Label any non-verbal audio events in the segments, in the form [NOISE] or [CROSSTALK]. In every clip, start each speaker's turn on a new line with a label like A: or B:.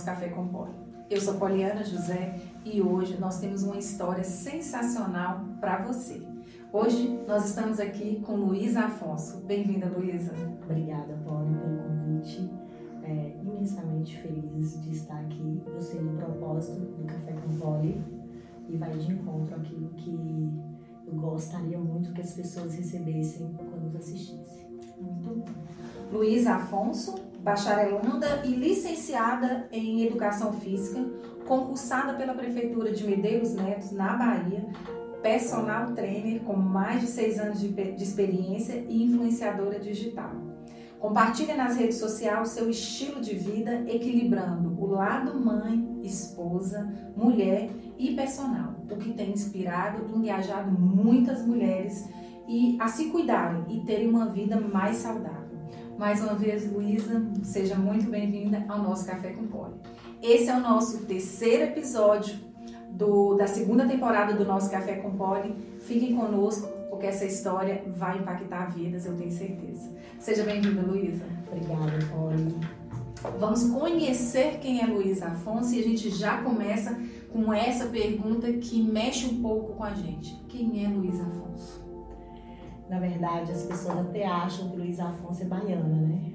A: do nosso Café com Poli. Eu sou Poliana José e hoje nós temos uma história sensacional para você. Hoje nós estamos aqui com Luísa Afonso. Bem-vinda, Luísa.
B: Obrigada, Poli, pelo convite. É, imensamente feliz de estar aqui. Eu sei o propósito do Café com Poli e vai de encontro àquilo que eu gostaria muito que as pessoas recebessem quando assistissem.
A: Muito bom. Luísa Afonso, bacharelanda e licenciada em Educação Física, concursada pela Prefeitura de Medeiros Neto, na Bahia, personal trainer com mais de seis anos de, de experiência e influenciadora digital. Compartilha nas redes sociais seu estilo de vida, equilibrando o lado mãe, esposa, mulher e personal, o que tem inspirado e engajado muitas mulheres e a se cuidarem e terem uma vida mais saudável. Mais uma vez, Luísa, seja muito bem-vinda ao nosso Café com Poli. Esse é o nosso terceiro episódio do, da segunda temporada do nosso Café com Poli. Fiquem conosco, porque essa história vai impactar vidas, eu tenho certeza. Seja bem-vinda, Luísa.
B: Obrigada, Poli.
A: Vamos conhecer quem é Luísa Afonso e a gente já começa com essa pergunta que mexe um pouco com a gente. Quem é Luísa Afonso?
B: Na verdade, as pessoas até acham que Luísa Afonso é baiana, né?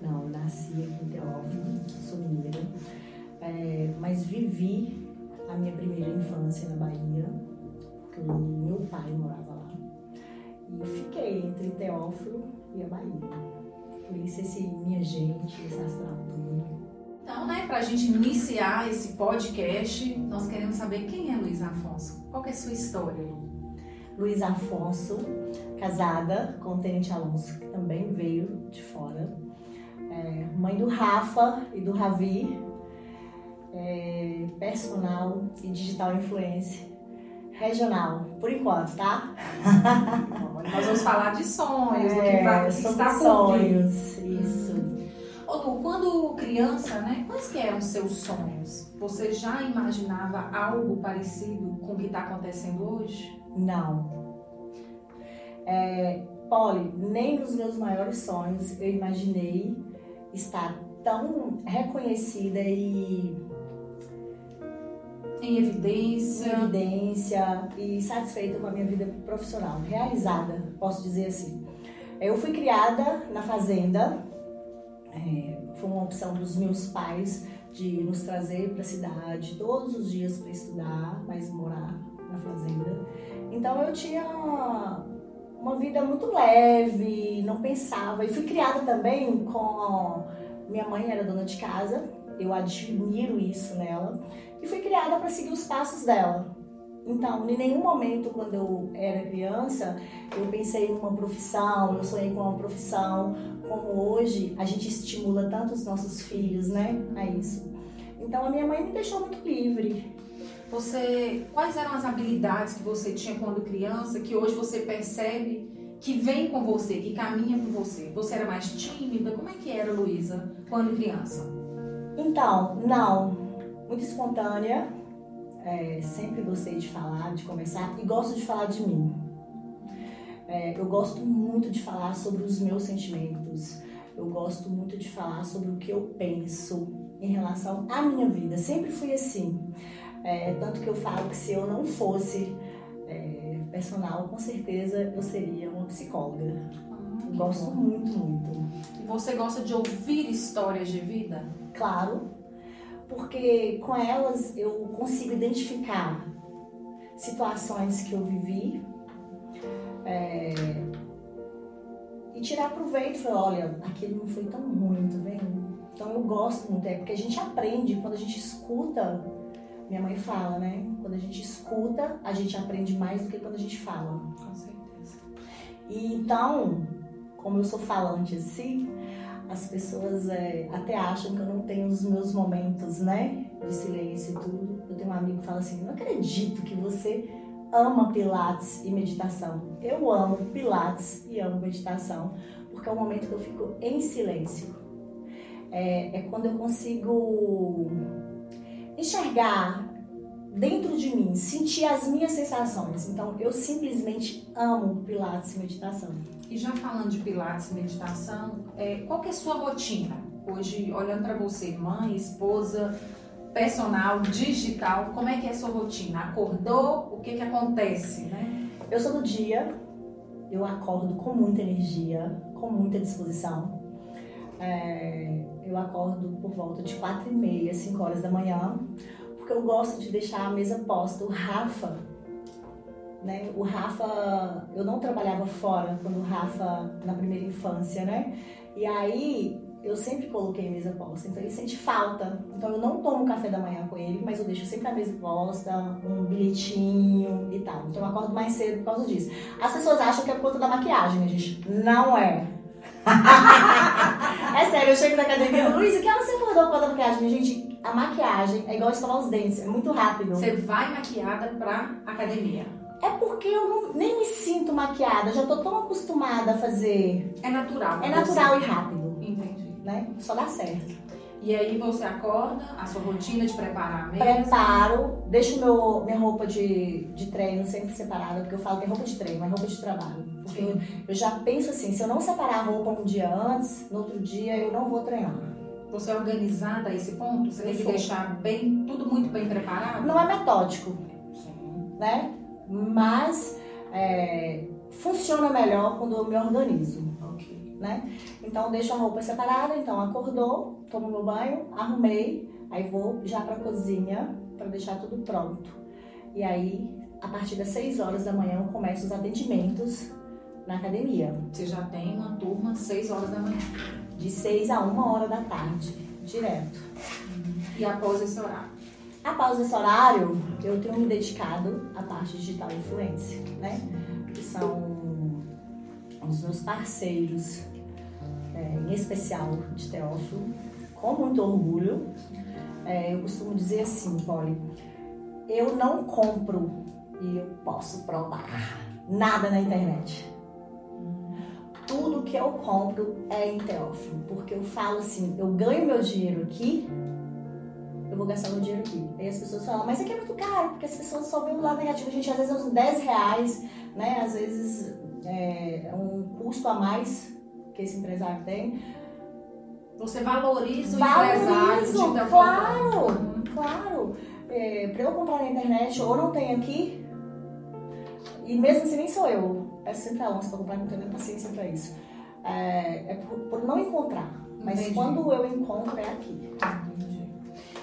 B: Não, nasci aqui em Teófilo, sou mineira, é, mas vivi a minha primeira infância na Bahia, porque meu pai morava lá. E fiquei entre Teófilo e a Bahia. Por isso esse minha gente, esse astral todo.
A: Então, né, para a gente iniciar esse podcast, nós queremos saber quem é Luísa Afonso. Qual é a sua história, Lu?
B: Luísa Afonso, casada com o Tenente Alonso, que também veio de fora. É, mãe do Rafa e do Ravi, é, personal e digital influencer regional, por enquanto, tá?
A: Nós vamos falar de sonhos,
B: é,
A: do que vai
B: sobre
A: está
B: sonhos, isso.
A: Ô Lu, quando criança, né, quais que eram os seus sonhos? Você já imaginava algo parecido com o que está acontecendo hoje?
B: Não. É, Polly, nem nos meus maiores sonhos eu imaginei estar tão reconhecida e
A: Em evidência.
B: em evidência e satisfeita com a minha vida profissional, realizada, posso dizer assim. Eu fui criada na fazenda, é, foi uma opção dos meus pais de nos trazer para a cidade todos os dias para estudar, mas morar na fazenda. Então eu tinha uma vida muito leve, não pensava. E fui criada também com. Minha mãe era dona de casa, eu admiro isso nela. E fui criada para seguir os passos dela. Então, em nenhum momento, quando eu era criança, eu pensei em uma profissão, eu sonhei com uma profissão. Como hoje, a gente estimula tanto os nossos filhos, né, a isso. Então, a minha mãe me deixou muito livre.
A: Você, quais eram as habilidades que você tinha quando criança que hoje você percebe que vem com você, que caminha com você? Você era mais tímida? Como é que era, Luísa, quando criança?
B: Então, não. Muito espontânea. É, sempre gostei de falar, de conversar e gosto de falar de mim. É, eu gosto muito de falar sobre os meus sentimentos. Eu gosto muito de falar sobre o que eu penso em relação à minha vida. Sempre fui assim. É, tanto que eu falo que se eu não fosse é, personal, com certeza eu seria uma psicóloga. Eu gosto muito, muito.
A: E você gosta de ouvir histórias de vida?
B: Claro, porque com elas eu consigo identificar situações que eu vivi é, e tirar proveito. Falar, olha, aquele não foi tão ruim, tá vendo? Então eu gosto muito, é porque a gente aprende quando a gente escuta. Minha mãe fala, né? Quando a gente escuta, a gente aprende mais do que quando a gente fala.
A: Com certeza.
B: E então, como eu sou falante assim, as pessoas é, até acham que eu não tenho os meus momentos, né? De silêncio e tudo. Eu tenho um amigo que fala assim: não acredito que você ama Pilates e meditação. Eu amo Pilates e amo meditação, porque é o momento que eu fico em silêncio. É, é quando eu consigo enxergar dentro de mim, sentir as minhas sensações. Então, eu simplesmente amo Pilates e meditação.
A: E já falando de Pilates e meditação, é, qual que é a sua rotina? hoje olhando para você, mãe, esposa, personal, digital, como é que é a sua rotina? Acordou? O que que acontece, né?
B: Eu sou do dia, eu acordo com muita energia, com muita disposição. É, eu acordo por volta de quatro e meia, 5 horas da manhã, porque eu gosto de deixar a mesa posta. O Rafa, né? O Rafa, eu não trabalhava fora quando o Rafa na primeira infância, né? E aí eu sempre coloquei a mesa posta, então ele sente falta. Então eu não tomo café da manhã com ele, mas eu deixo sempre a mesa posta, um bilhetinho e tal. Então eu acordo mais cedo por causa disso. As pessoas acham que é por conta da maquiagem, né, gente? Não é. [LAUGHS] é sério, eu chego na academia, Luiz, que hora você acordou por causa da maquiagem? Gente, a maquiagem é igual escovar os dentes, é muito rápido.
A: Você vai maquiada pra academia.
B: É porque eu não, nem me sinto maquiada, já tô tão acostumada a fazer.
A: É natural.
B: É natural você. e rápido.
A: Entendi.
B: Né? Só dá certo.
A: E aí você acorda, a sua rotina de preparar mesa?
B: Preparo, deixo meu, minha roupa de, de treino sempre separada, porque eu falo que é roupa de treino, é roupa de trabalho. Porque eu, eu, já penso assim, se eu não separar a roupa um dia antes, no outro dia eu não vou treinar.
A: Você é organizada a esse ponto? Você tem que deixar bem, tudo muito bem preparado?
B: Não é metódico. Sim. Né? Mas é, funciona melhor quando eu me organizo.
A: Ok.
B: Né? Então deixo a roupa separada, então acordou, tomo meu banho, arrumei, aí vou já para a cozinha para deixar tudo pronto. E aí, a partir das 6 horas da manhã, eu começo os atendimentos na academia.
A: Você já tem uma turma 6 horas da manhã?
B: De 6 a 1 hora da tarde, direto.
A: E após esse horário?
B: Após esse horário, eu tenho me dedicado à parte digital influência, né? Que são os meus parceiros, é, em especial de Teófilo, com muito orgulho. É, eu costumo dizer assim, Polly, eu não compro e eu posso provar nada na internet. Tudo que eu compro é em Teófilo, porque eu falo assim, eu ganho meu dinheiro aqui eu vou gastar meu dinheiro aqui. Aí as pessoas falam, mas aqui é muito caro, porque as pessoas só veem o lado negativo. Gente às vezes é uns 10 reais, né? Às vezes é, é um custo a mais que esse empresário tem.
A: Você valoriza o
B: Valorizo, empresário. Claro, uhum. claro. É, para eu comprar na internet, ou não tem aqui, e mesmo assim nem sou eu. Peço sempre a onça para comprar, não tenho nem paciência para isso. É, é por, por, não encontrar. Mas Entendi. quando eu encontro, é aqui.
A: Entendi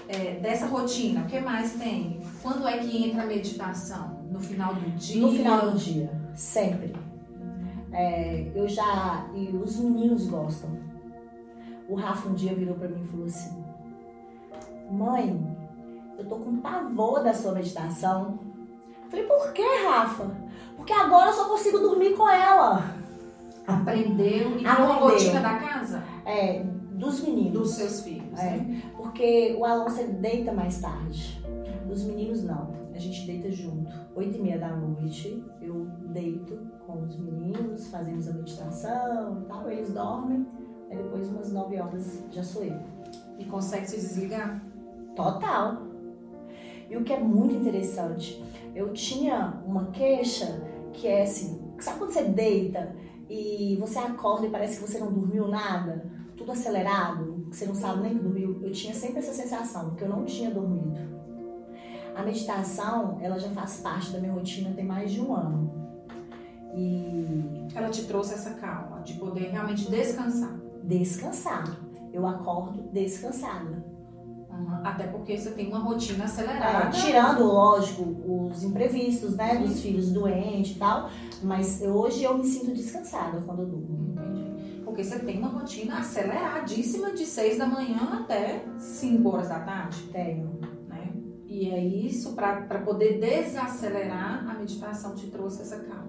A: é, dessa rotina, o que mais tem? Quando é que entra a meditação? No final do dia?
B: No final do dia, sempre. É, eu já. E os meninos gostam. O Rafa um dia virou para mim e falou assim: Mãe, eu tô com pavor da sua meditação. Eu falei, por que, Rafa? Porque agora eu só consigo dormir com ela.
A: Aprendeu e Aprendeu. a rotina da casa?
B: É, dos meninos.
A: Dos seus filhos. É, né?
B: Porque o Alonso deita mais tarde. Os meninos não. A gente deita junto. Oito e meia da noite eu deito com os meninos, fazemos a meditação e tal. Eles dormem. Aí depois umas nove horas já sou eu.
A: E consegue se desligar?
B: Total. E o que é muito interessante, eu tinha uma queixa que é assim, sabe quando você deita e você acorda e parece que você não dormiu nada? tudo acelerado, que você não sabe nem que dormiu. Eu tinha sempre essa sensação, que eu não tinha dormido. A meditação, ela já faz parte da minha rotina tem mais de um ano. E
A: ela te trouxe essa calma de poder realmente descansar.
B: Descansar. Eu acordo descansada.
A: Uhum. Até porque você tem uma rotina acelerada.
B: É, tirando, lógico, os imprevistos, né? Sim. Dos filhos doentes e tal. Mas hoje eu me sinto descansada quando eu durmo.
A: Entendi. Porque você tem uma rotina aceleradíssima de 6 da manhã até 5 horas da tarde.
B: Tenho.
A: Né? E é isso, para poder desacelerar, a meditação te trouxe essa calma.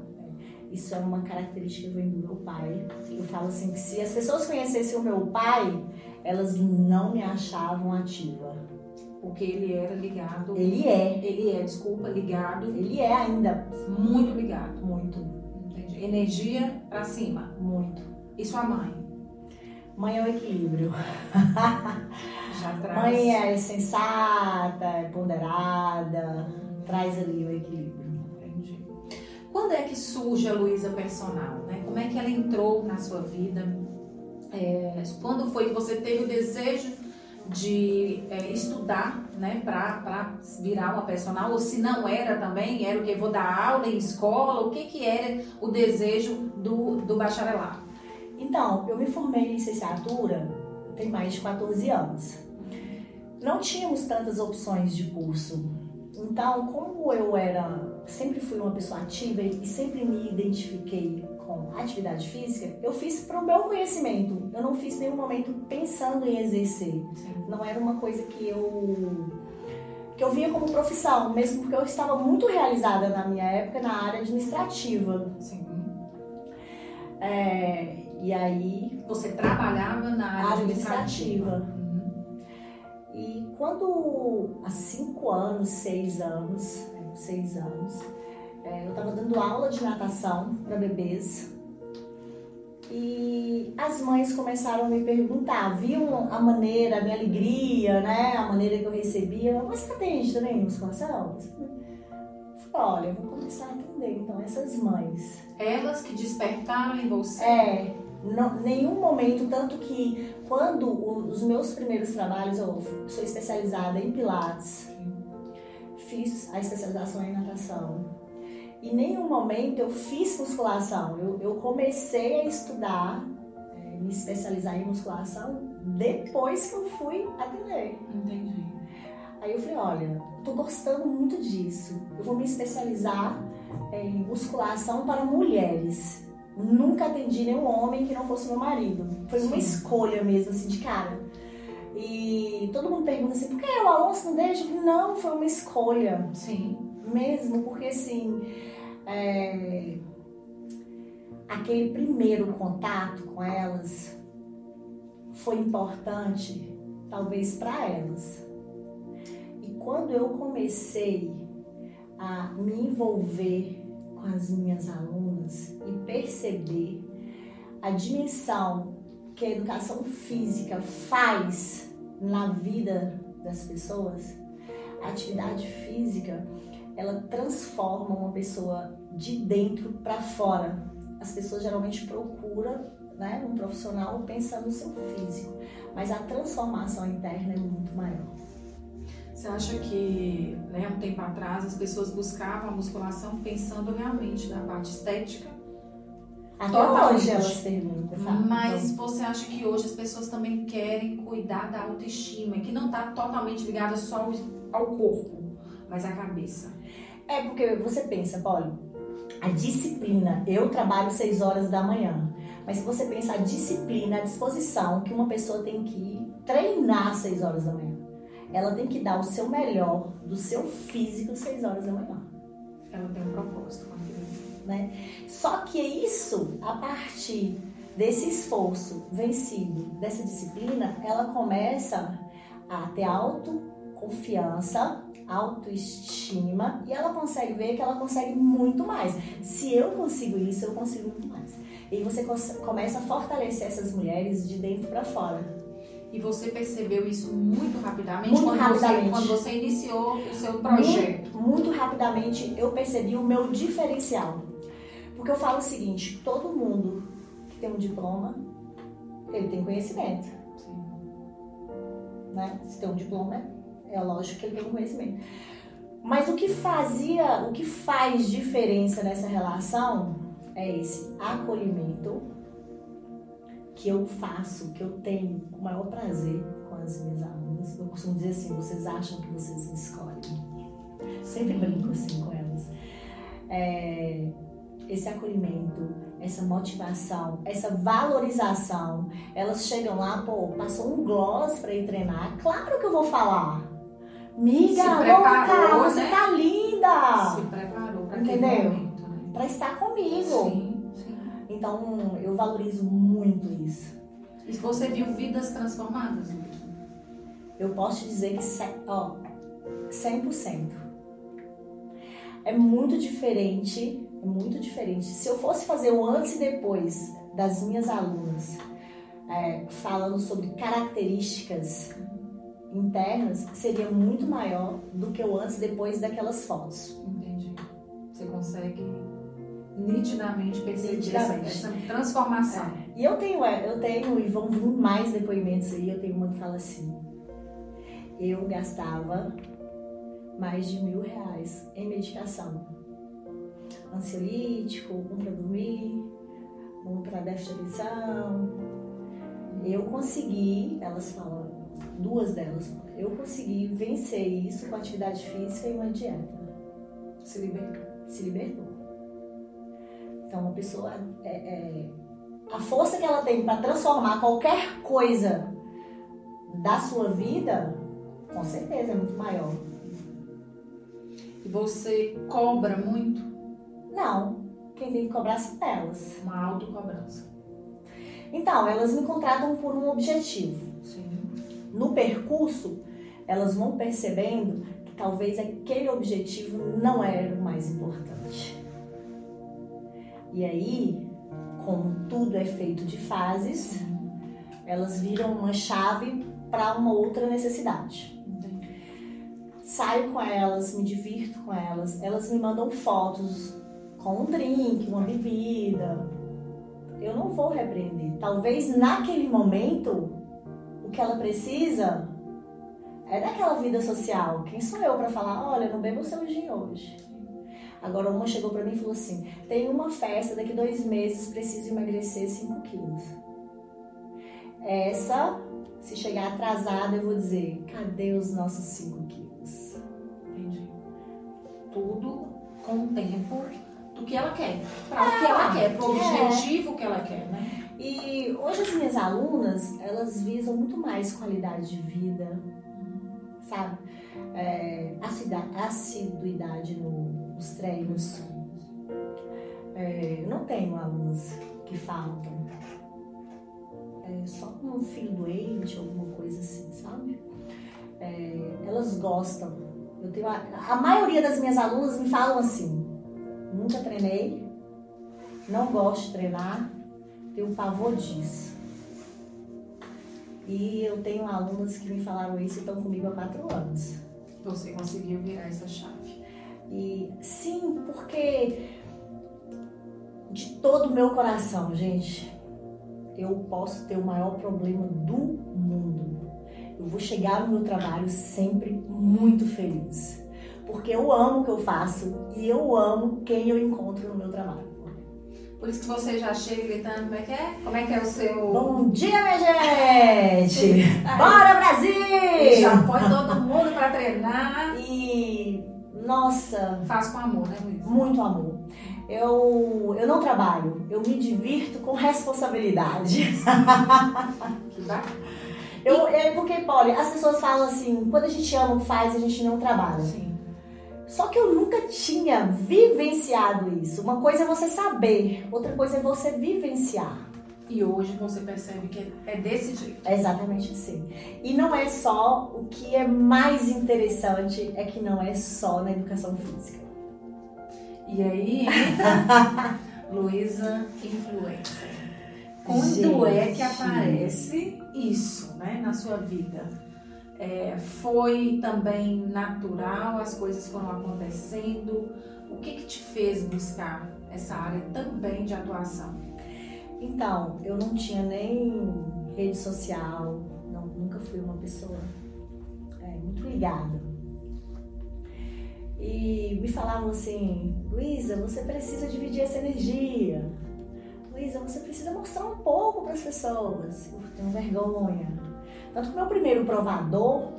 B: Isso é uma característica que vem do meu pai. Eu falo assim que se as pessoas conhecessem o meu pai, elas não me achavam ativa.
A: Porque ele era ligado.
B: Ele é.
A: Ele é, desculpa, ligado.
B: Ele é ainda.
A: Muito ligado.
B: Muito.
A: Entendi. Energia pra cima.
B: Muito.
A: E sua mãe?
B: Mãe é o equilíbrio.
A: Já [LAUGHS] traz.
B: Mãe é sensata, é ponderada, traz ali o equilíbrio.
A: Quando é que surge a Luísa personal? Né? Como é que ela entrou na sua vida? É, quando foi que você teve o desejo de é, estudar, né, para virar uma personal, ou se não era também, era o que vou dar aula em escola, o que que era o desejo do, do bacharelado?
B: Então, eu me formei em licenciatura tem mais de 14 anos. Não tínhamos tantas opções de curso. Então, como eu era, sempre fui uma pessoa ativa e sempre me identifiquei com atividade física, eu fiz para o meu conhecimento. Eu não fiz nenhum momento pensando em exercer. Sim. Não era uma coisa que eu que eu via como profissão, mesmo porque eu estava muito realizada na minha época na área administrativa. Sim. É, e aí.
A: Você trabalhava na área administrativa. administrativa.
B: Uhum. E quando há cinco anos, seis anos, seis anos, é, eu estava dando aula de natação para bebês e as mães começaram a me perguntar, viam a maneira, a minha alegria, né? A maneira que eu recebia. Mas você atende também musculação? Olha, eu vou começar a atender então essas mães.
A: Elas que despertaram em você.
B: É, não, nenhum momento, tanto que quando os meus primeiros trabalhos, eu sou especializada em Pilates, fiz a especialização em natação em nenhum momento eu fiz musculação. Eu, eu comecei a estudar, é, me especializar em musculação depois que eu fui atender.
A: Entendi.
B: Aí eu falei, olha, tô gostando muito disso. Eu vou me especializar em musculação para mulheres. Nunca atendi nenhum homem que não fosse meu marido. Foi uma escolha mesmo, assim, de cara. E todo mundo pergunta assim, por que o Alonso não deixa? Não, foi uma escolha.
A: Sim.
B: Mesmo, porque assim, é, aquele primeiro contato com elas foi importante, talvez para elas. E quando eu comecei a me envolver com as minhas alunas e perceber a dimensão que a educação física faz na vida das pessoas, a atividade física ela transforma uma pessoa de dentro para fora. As pessoas geralmente procuram né, um profissional pensando no seu físico, mas a transformação interna é muito maior.
A: Você acha que, né, um tempo atrás, as pessoas buscavam a musculação pensando realmente na parte estética?
B: Até Totalmente. hoje elas perguntam, sabe?
A: Mas então, você acha que hoje as pessoas também querem cuidar da autoestima, que não está totalmente ligada só ao corpo, mas à cabeça?
B: É porque você pensa, Paulo, a disciplina. Eu trabalho seis horas da manhã. Mas se você pensa a disciplina, a disposição que uma pessoa tem que treinar seis horas da manhã. Ela tem que dar o seu melhor do seu físico seis horas da manhã.
A: Ela tem um propósito aquilo.
B: Né? Só que isso, a partir desse esforço vencido, dessa disciplina, ela começa a ter autoconfiança autoestima e ela consegue ver que ela consegue muito mais. Se eu consigo isso, eu consigo muito mais. E você começa a fortalecer essas mulheres de dentro para fora.
A: E você percebeu isso muito rapidamente,
B: muito
A: quando,
B: rapidamente.
A: Você, quando você iniciou o seu projeto?
B: Muito, muito rapidamente eu percebi o meu diferencial. Porque eu falo o seguinte, todo mundo que tem um diploma, ele tem conhecimento. Sim. Né? Se tem um diploma, é lógico que ele tem um conhecimento. Mas o que fazia, o que faz diferença nessa relação é esse acolhimento que eu faço, que eu tenho o maior prazer com as minhas alunas. Eu costumo dizer assim, vocês acham que vocês me escolhem. Sempre brinco assim com elas. É, esse acolhimento, essa motivação, essa valorização. Elas chegam lá, pô, passou um gloss para ir treinar. Claro que eu vou falar. Miga, louca, você né? tá linda.
A: Se preparou para
B: Entendeu? Momento, né? Para estar comigo.
A: Sim, sim.
B: Então, eu valorizo muito isso.
A: E você viu vidas transformadas?
B: Eu posso te dizer que, ó, 100%. É muito diferente, é muito diferente. Se eu fosse fazer o antes e depois das minhas alunas, é, falando sobre características internas seria muito maior do que o antes e depois daquelas fotos.
A: Entendi. Você consegue nitidamente perceber nitidamente. Essa, essa, transformação.
B: É. E eu tenho, é, eu tenho, e vão vir mais depoimentos aí, eu tenho uma que fala assim, eu gastava mais de mil reais em medicação. Ansiolítico, um para dormir, um para déficit de atenção. Eu consegui, elas falam, duas delas, eu consegui vencer isso com atividade física e uma dieta.
A: Se libertou.
B: Se libertou. Então, uma pessoa, é, é, a força que ela tem para transformar qualquer coisa da sua vida, com certeza é muito maior.
A: E você cobra muito?
B: Não. Quem tem que cobrar são elas.
A: Uma autocobrança.
B: Então, elas me contratam por um objetivo.
A: Sim.
B: No percurso, elas vão percebendo que talvez aquele objetivo não era o mais importante. E aí, como tudo é feito de fases, elas viram uma chave para uma outra necessidade.
A: Entendi.
B: Saio com elas, me divirto com elas, elas me mandam fotos com um drink, uma bebida. Eu não vou repreender. Talvez naquele momento o que ela precisa é daquela vida social. Quem sou eu para falar, olha, não beba o seu gin hoje? Agora uma chegou para mim e falou assim: tem uma festa daqui dois meses, preciso emagrecer 5 quilos. Essa, se chegar atrasada, eu vou dizer: cadê os nossos 5 quilos?
A: Entendi. Tudo com o tempo do que ela quer. Para o que ela quer, para o
B: É.
A: objetivo que ela quer, né?
B: E hoje as minhas alunas, elas visam muito mais qualidade de vida, sabe? É, assiduidade no- nos treinos. É, eu não tenho alunas que faltam. É, só com um filho doente, alguma coisa assim, sabe? É, elas gostam. Eu tenho a, a maioria das minhas alunas me falam assim: nunca treinei, não gosto de treinar, tenho pavor disso. E eu tenho alunas que me falaram isso e estão comigo há quatro anos.
A: Você conseguiu virar essa chave.
B: E sim, porque de todo o meu coração, gente, eu posso ter o maior problema do mundo. Eu vou chegar no meu trabalho sempre muito feliz. Porque eu amo o que eu faço e eu amo quem eu encontro no meu trabalho.
A: Por isso que você já chega gritando, como é que é? Como é que é o seu...
B: Bom dia, minha gente! [LAUGHS] Bora, Brasil!
A: Já põe todo mundo para treinar.
B: E, nossa,
A: Faz com amor, né, Luiz?
B: muito amor. Eu, eu não trabalho, eu me divirto com responsabilidade. [LAUGHS]
A: Que bacana.
B: Eu, é porque, Polly, as pessoas falam assim, quando a gente ama o que faz, a gente não trabalha.
A: Sim.
B: Só que eu nunca tinha vivenciado isso. Uma coisa é você saber, outra coisa é você vivenciar.
A: E hoje você percebe que é desse jeito.
B: É exatamente assim. E não é só, o que é mais interessante é que não é só na educação física.
A: E aí [LAUGHS] Luísa Influencer. Quando é que
B: Gente.
A: aparece isso, né, na sua vida? É, foi também natural, as coisas foram acontecendo. O que que te fez buscar essa área também de atuação?
B: Então, eu não tinha nem rede social, não, nunca fui uma pessoa é, muito ligada. E me falavam assim, Luísa, você precisa dividir essa energia. Luísa, você precisa mostrar um pouco para as pessoas. Eu tenho vergonha. Tanto que meu primeiro provador,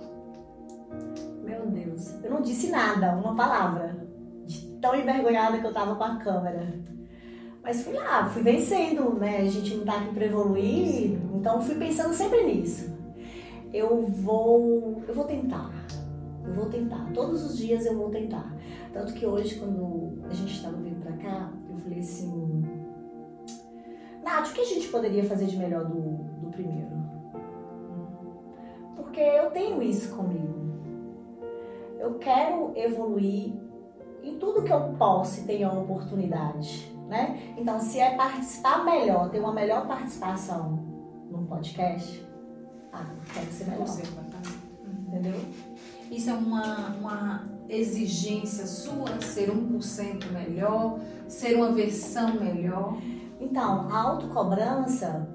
B: meu Deus, eu não disse nada, uma palavra. De tão envergonhada que eu tava com a câmera. Mas fui lá, fui vencendo, né? A gente não tá aqui para evoluir, então fui pensando sempre nisso. Eu vou, eu vou tentar. Eu vou tentar. Todos os dias eu vou tentar. Tanto que hoje, quando a gente estava vindo para cá, eu falei assim: Nath, o que a gente poderia fazer de melhor do, do primeiro? Porque eu tenho isso comigo. Eu quero evoluir em tudo que eu posso e tenho a oportunidade, né? Então, se é participar melhor, ter uma melhor participação num podcast, ah, quero ser melhor,
A: fazer.
B: entendeu?
A: Isso é uma, uma exigência sua, ser 1% melhor, ser uma versão melhor.
B: Então, a autocobrança,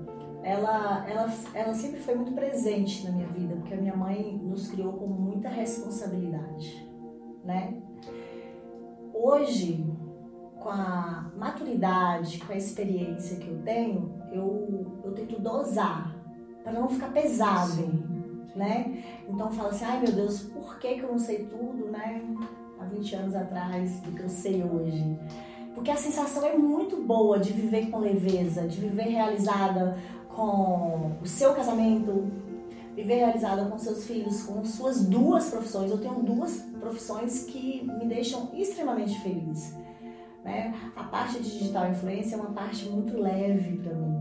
B: ela, ela, ela sempre foi muito presente na minha vida, porque a minha mãe nos criou com muita responsabilidade, né? Hoje, com a maturidade, com a experiência que eu tenho, eu, eu tento dosar para não ficar pesado, Sim. né? Então fala assim, ai meu Deus, por que, que eu não sei tudo, né? Há 20 anos atrás do que eu sei hoje. Porque a sensação é muito boa de viver com leveza, de viver realizada com o seu casamento, viver realizada com seus filhos, com suas duas profissões. Eu tenho duas profissões que me deixam extremamente feliz. Né? A parte de digital influência é uma parte muito leve para mim.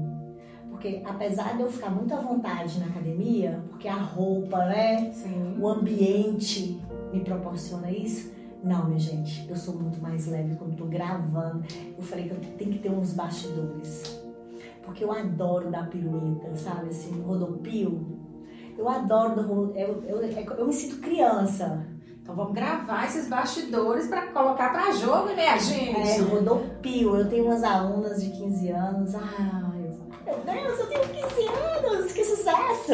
B: Porque apesar de eu ficar muito à vontade na academia, porque a roupa, né? Sim. O ambiente me proporciona isso. Não, minha gente, eu sou muito mais leve quando tô gravando. Eu falei que eu tenho que ter uns bastidores. Porque eu adoro dar pirueta, sabe? Assim, rodopio. Eu adoro, eu, eu, eu, eu me sinto criança.
A: Então vamos gravar esses bastidores para colocar para jogo, né, gente?
B: É, rodopio. Eu tenho umas alunas de 15 anos. Ah, meu Deus, eu tenho 15 anos, que sucesso!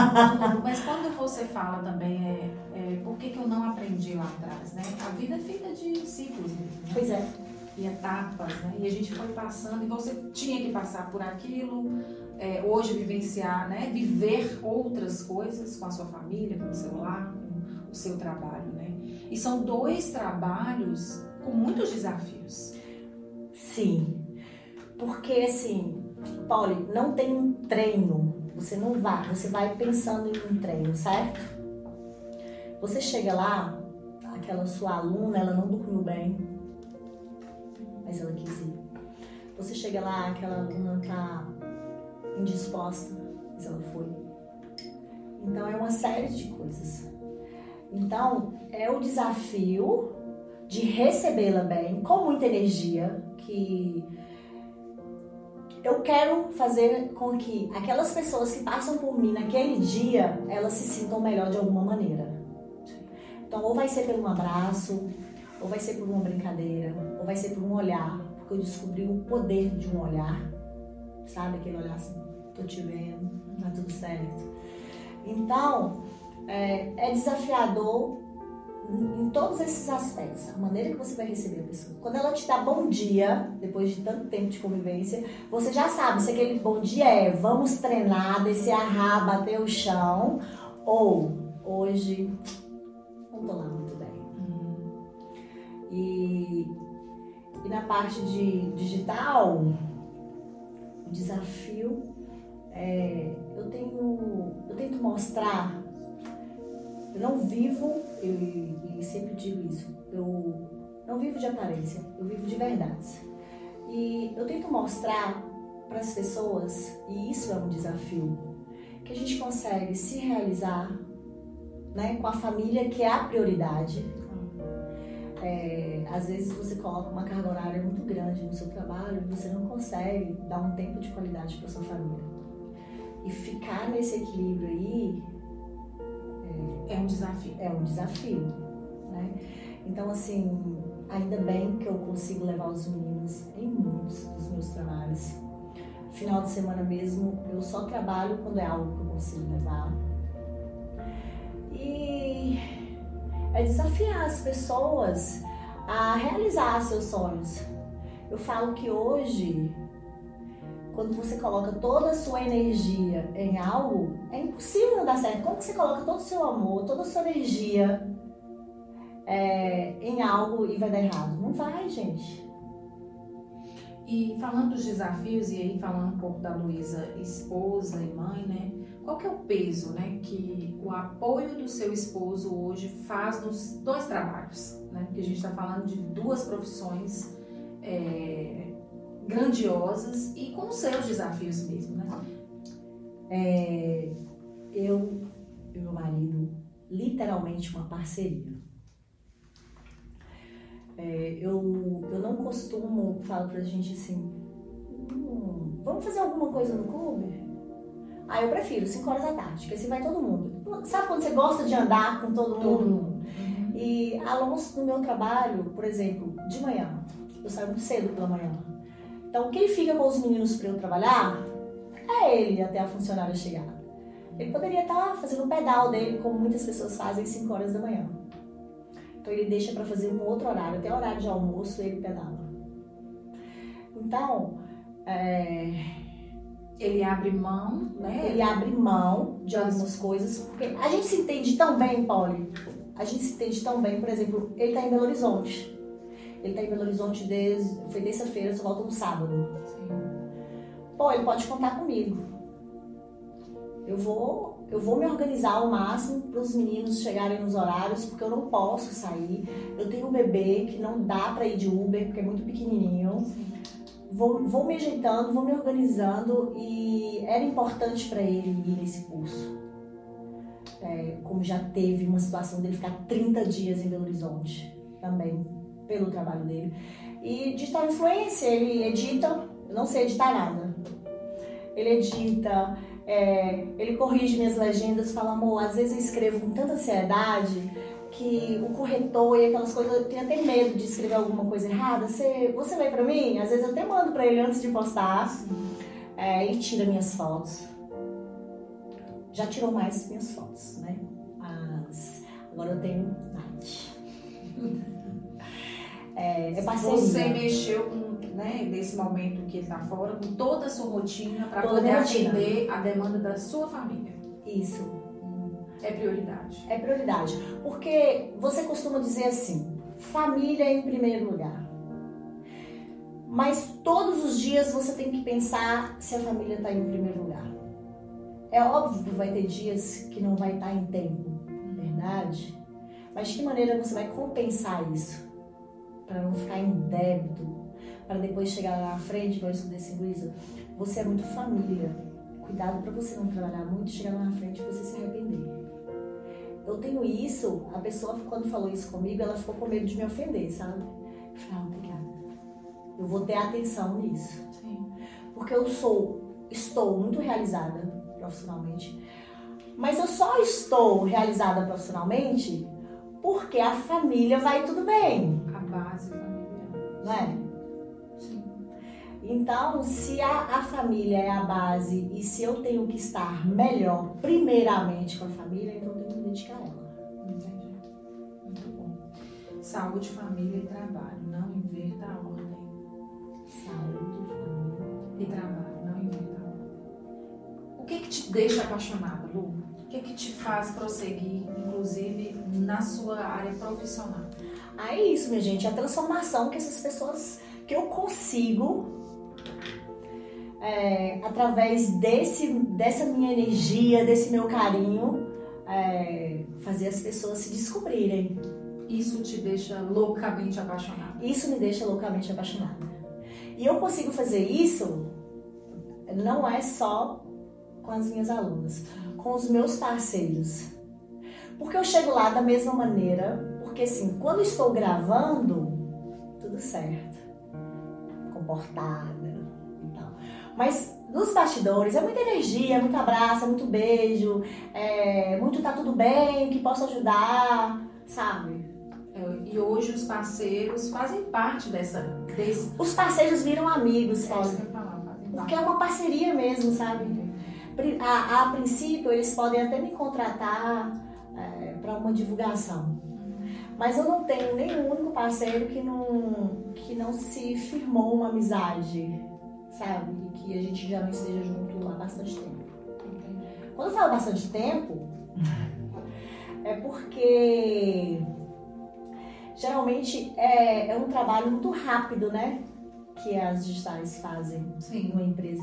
B: [LAUGHS]
A: Mas quando você fala também, é, é, por que, que eu não aprendi lá atrás, né? A vida fica de ciclos mesmo. Né?
B: Pois é.
A: E etapas, né? E a gente foi passando e você tinha que passar por aquilo, é, hoje vivenciar, né? Viver outras coisas com a sua família, com o seu lar, com o seu trabalho, né? E são dois trabalhos com muitos desafios.
B: Sim, porque assim, Polly, não tem um treino. Você não vai, você vai pensando em um treino, certo? Você chega lá, aquela sua aluna, ela não dormiu bem, mas ela quis ir. Você chega lá, aquela aluna tá indisposta, mas ela foi. Então é uma série de coisas. Então é o desafio de recebê-la bem, com muita energia, que eu quero fazer com que aquelas pessoas que passam por mim naquele dia, elas se sintam melhor de alguma maneira. Então, ou vai ser por um abraço, ou vai ser por uma brincadeira, ou vai ser por um olhar, porque eu descobri o poder de um olhar. Sabe aquele olhar assim, tô te vendo, tá tudo certo. Então, é, é desafiador em todos esses aspectos, a maneira que você vai receber a pessoa. Quando ela te dá bom dia, depois de tanto tempo de convivência, você já sabe se aquele bom dia é vamos treinar, descer a raba, bater o chão, ou hoje não tô lá muito bem. Uhum. E, e na parte de digital, o desafio é eu tenho eu tento mostrar eu não vivo, e sempre digo isso, eu não vivo de aparência, eu vivo de verdades. E eu tento mostrar para as pessoas, e isso é um desafio, que a gente consegue se realizar né, com a família que é a prioridade. É, às vezes você coloca uma carga horária muito grande no seu trabalho e você não consegue dar um tempo de qualidade para sua família. E ficar nesse equilíbrio aí
A: é um desafio.
B: É um desafio, né? Então, assim, ainda bem que eu consigo levar os meninos em muitos dos meus trabalhos. Final de semana mesmo, eu só trabalho quando é algo que eu consigo levar. E é desafiar as pessoas a realizar seus sonhos. Eu falo que hoje quando você coloca toda a sua energia em algo, é impossível não dar certo. Como que você coloca todo o seu amor, toda a sua energia é, em algo e vai dar errado? Não vai, gente.
A: E falando dos desafios, e aí falando um pouco da Luísa, esposa e mãe, né? Qual que é o peso, né, que o apoio do seu esposo hoje faz nos dois trabalhos, né? Porque a gente está falando de duas profissões é, grandiosas e com seus desafios mesmo, né?
B: É, eu e meu marido, literalmente uma parceria. É, eu, eu não costumo falar pra gente assim, hum, vamos fazer alguma coisa no clube? Ah, eu prefiro 5 horas da tarde, porque assim vai todo mundo. Sabe quando você gosta de andar com todo mundo? Todo mundo. Uhum. E Alonso, no meu trabalho, por exemplo, de manhã, eu saio muito cedo pela manhã. Então, quem fica com os meninos para eu trabalhar é ele até a funcionária chegar. Ele poderia estar fazendo o pedal dele, como muitas pessoas fazem, 5 horas da manhã. Então, ele deixa para fazer um outro horário, até o horário de almoço ele pedala. Então, é,
A: ele abre mão, né?
B: Ele abre mão de algumas coisas, porque a gente se entende tão bem, Polly. A gente se entende tão bem, por exemplo, ele está em Belo Horizonte. Ele está em Belo Horizonte desde. Foi terça-feira, só volta no sábado. Sim. Pô, ele pode contar comigo. Eu vou, eu vou me organizar ao máximo para os meninos chegarem nos horários, porque eu não posso sair. Eu tenho um bebê que não dá para ir de Uber, porque é muito pequenininho. Sim vou, vou me ajeitando, vou me organizando e era importante para ele ir nesse curso. É, como já teve uma situação dele ficar 30 dias em Belo Horizonte, também pelo trabalho dele. E digital influência, ele edita, não sei editar nada. Ele edita, é, ele corrige minhas legendas, fala, amor, às vezes eu escrevo com tanta ansiedade que o corretor e aquelas coisas, eu tenho até medo de escrever alguma coisa errada. Você, você lê pra mim? Às vezes eu até mando pra ele antes de postar. É, ele tira minhas fotos. Já tirou mais minhas fotos, né? Mas agora eu tenho. [LAUGHS]
A: É, é Você mexeu com, né, nesse momento que ele tá fora, com toda a sua rotina para poder atender a demanda da sua família.
B: Isso.
A: É prioridade.
B: É prioridade. Porque você costuma dizer assim: família em primeiro lugar. Mas todos os dias você tem que pensar se a família está em primeiro lugar. É óbvio que vai ter dias que não vai estar tá em tempo, verdade? Mas de que maneira você vai compensar isso? Para não ficar em débito, para depois chegar lá na frente, igual eu estudei assim, Luísa, você é muito família. Cuidado para você não trabalhar muito e chegar lá na frente e você se arrepender eu tenho isso, a pessoa quando falou isso comigo, ela ficou com medo de me ofender, sabe? Eu falei, ah, obrigada. Eu vou ter atenção nisso. Sim. Porque eu sou, estou muito realizada profissionalmente. Mas eu só estou realizada profissionalmente porque a família vai tudo bem.
A: A base familiar.
B: Não é? Então, se a, a família é a base e se eu tenho que estar melhor, primeiramente com a família, então dedicar a ela.
A: Entendi. Muito bom. Saúde, família e trabalho. Não inverta a ordem.
B: Saúde, família
A: e trabalho. Não inverta a ordem. O que que te deixa apaixonada, Lu? O que que te faz prosseguir, inclusive, na sua área profissional?
B: Ah, é isso, minha gente. A transformação que essas pessoas... Que eu consigo é, através desse, dessa minha energia, desse meu carinho, é, fazer as pessoas se descobrirem.
A: Isso te deixa loucamente apaixonada?
B: Isso me deixa loucamente apaixonada. E eu consigo fazer isso não é só com as minhas alunas, com os meus parceiros. Porque eu chego lá da mesma maneira, porque assim, quando estou gravando, tudo certo, comportada Mas nos bastidores é muita energia, é muito abraço, é muito beijo, é muito tá tudo bem, que posso ajudar, sabe?
A: É, e hoje os parceiros fazem parte dessa. Desse...
B: Os parceiros viram amigos, Paulo. É porque é uma parceria mesmo, sabe? A, a princípio, eles podem até me contratar é, para uma divulgação. Mas eu não tenho nenhum único parceiro que não, que não se firmou uma amizade sabe? E que a gente já não esteja junto há bastante tempo. Quando eu falo bastante tempo, [LAUGHS] é porque geralmente é, é um trabalho muito rápido, né? Que as digitais fazem
A: Sim.
B: numa empresa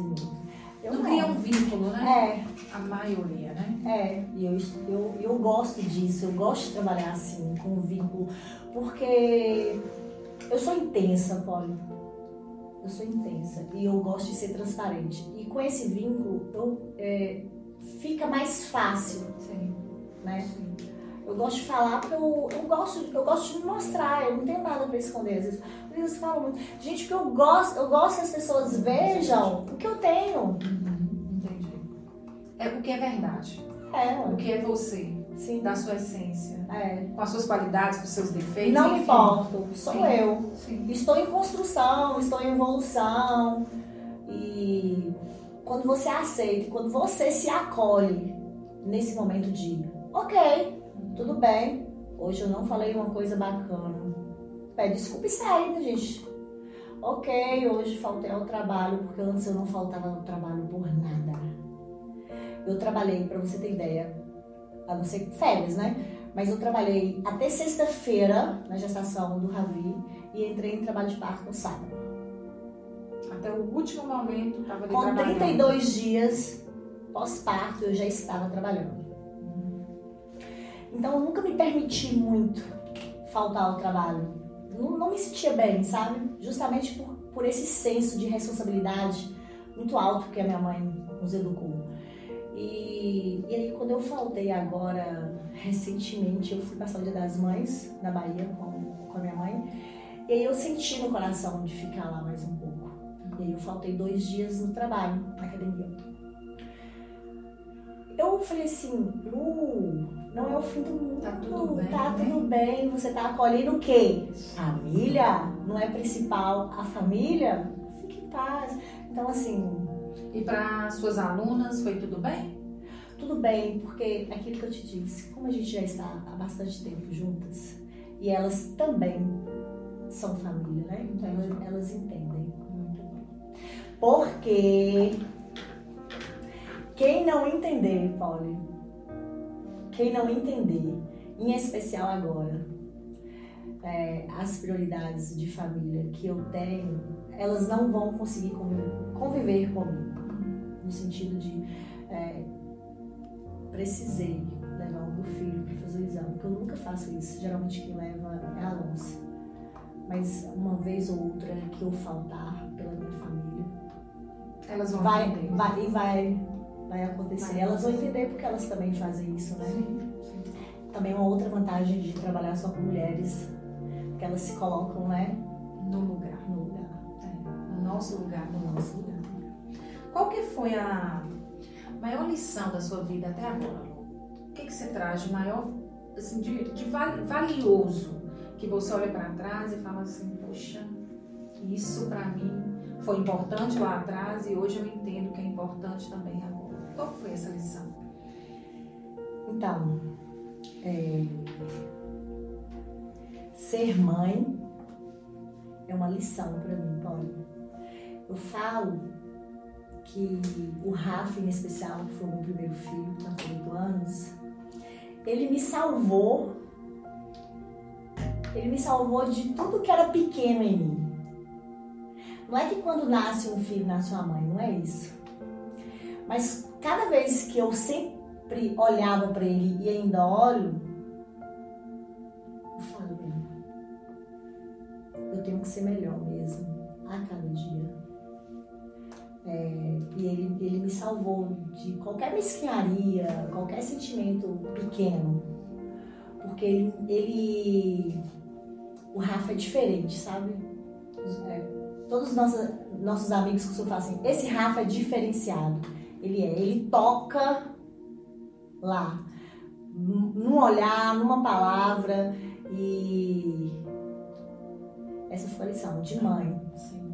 A: Eu não cria um vínculo, né?
B: É.
A: A maioria, né?
B: É, e eu, eu, eu gosto disso, eu gosto de trabalhar assim, com vínculo, porque eu sou intensa, Paulo eu sou intensa e eu gosto de ser transparente. E com esse vínculo, eu, é, fica mais fácil. Sim. Né? Sim. Eu gosto de falar porque eu, eu, gosto, eu gosto de me mostrar, eu não tenho nada para esconder. Às vezes, eles falam muito. Gente, porque eu gosto, eu gosto que as pessoas vejam o que eu tenho.
A: Uhum, entendi. É o que é verdade.
B: É.
A: O que é você. Sim. da sua essência.
B: É.
A: Com as suas qualidades, com os seus defeitos.
B: Não me importo, sou
A: Sim.
B: eu.
A: Sim.
B: Estou em construção, estou em evolução. E quando você aceita, quando você se acolhe nesse momento de, ok, tudo bem, hoje eu não falei uma coisa bacana. Pede desculpa e sai, né, gente? Ok, hoje faltei ao trabalho, porque antes eu não faltava ao trabalho por nada. Eu trabalhei, para você ter ideia, a não ser férias, né? Mas eu trabalhei até sexta-feira na gestação do Ravi e entrei em trabalho de parto no sábado.
A: Até o último momento estava
B: Com
A: trabalhando.
B: 32 dias pós-parto, eu já estava trabalhando. Então, eu nunca me permiti muito faltar ao trabalho. Não, não me sentia bem, sabe? Justamente por, por esse senso de responsabilidade muito alto que a minha mãe nos educou. E, e aí, quando eu faltei agora, recentemente, eu fui passar o Dia das Mães na Bahia com, com a minha mãe. E aí eu senti no coração de ficar lá mais um pouco. E aí eu faltei dois dias no trabalho, na academia. Eu falei assim, Lu, não é o fim do mundo.
A: Tá tudo bem,
B: Tá
A: né?
B: tudo bem. Você tá acolhendo o quê? Família? Não é principal a família? Fique em paz. Então, assim,
A: E para suas alunas, foi tudo bem?
B: tudo bem, porque é aquilo que eu te disse, como a gente já está há bastante tempo juntas, e elas também são família, né? Então elas, elas entendem.
A: Muito bem.
B: Porque quem não entender, Paulo, quem não entender, em especial agora, é, as prioridades de família que eu tenho, elas não vão conseguir conviver, conviver comigo. No sentido de é, precisei levar o meu filho para fazer o exame, porque eu nunca faço isso. Geralmente quem leva é a Alonso. Mas uma vez ou outra que eu faltar pela minha família,
A: Elas vão
B: vai,
A: entender.
B: vai, e vai, vai acontecer.
A: Vai
B: Elas vão entender porque elas também fazem isso, né?
A: Sim.
B: Também uma outra vantagem de trabalhar só com mulheres, que elas se colocam, né,
A: No lugar.
B: no lugar,
A: É, no nosso lugar.
B: no nosso lugar.
A: Qual que foi a maior lição da sua vida até agora? O que, que você traz de maior, assim, de, de vali- valioso que você olha para trás e fala assim, poxa, isso para mim foi importante lá atrás e hoje eu entendo que é importante também agora. Qual foi essa lição?
B: Então, é, ser mãe é uma lição para mim, Paulo. Eu falo que o Rafa, em especial, que foi o meu primeiro filho, com 8 anos, ele me salvou. Ele me salvou de tudo que era pequeno em mim. Não é que quando nasce um filho, nasce uma mãe, não é isso. Mas cada vez que eu sempre sempre olhava para ele e ainda olho, eu falo, eu tenho que ser melhor mesmo, a cada dia. É, e ele, ele me salvou de qualquer mesquinharia, qualquer sentimento pequeno. Porque ele, ele- o Rafa é diferente, sabe? É, todos os nossos, nossos amigos costumam falar assim, esse Rafa é diferenciado. Ele é, ele toca lá, num olhar, numa palavra e essa foi a lição de mãe,
A: Sim.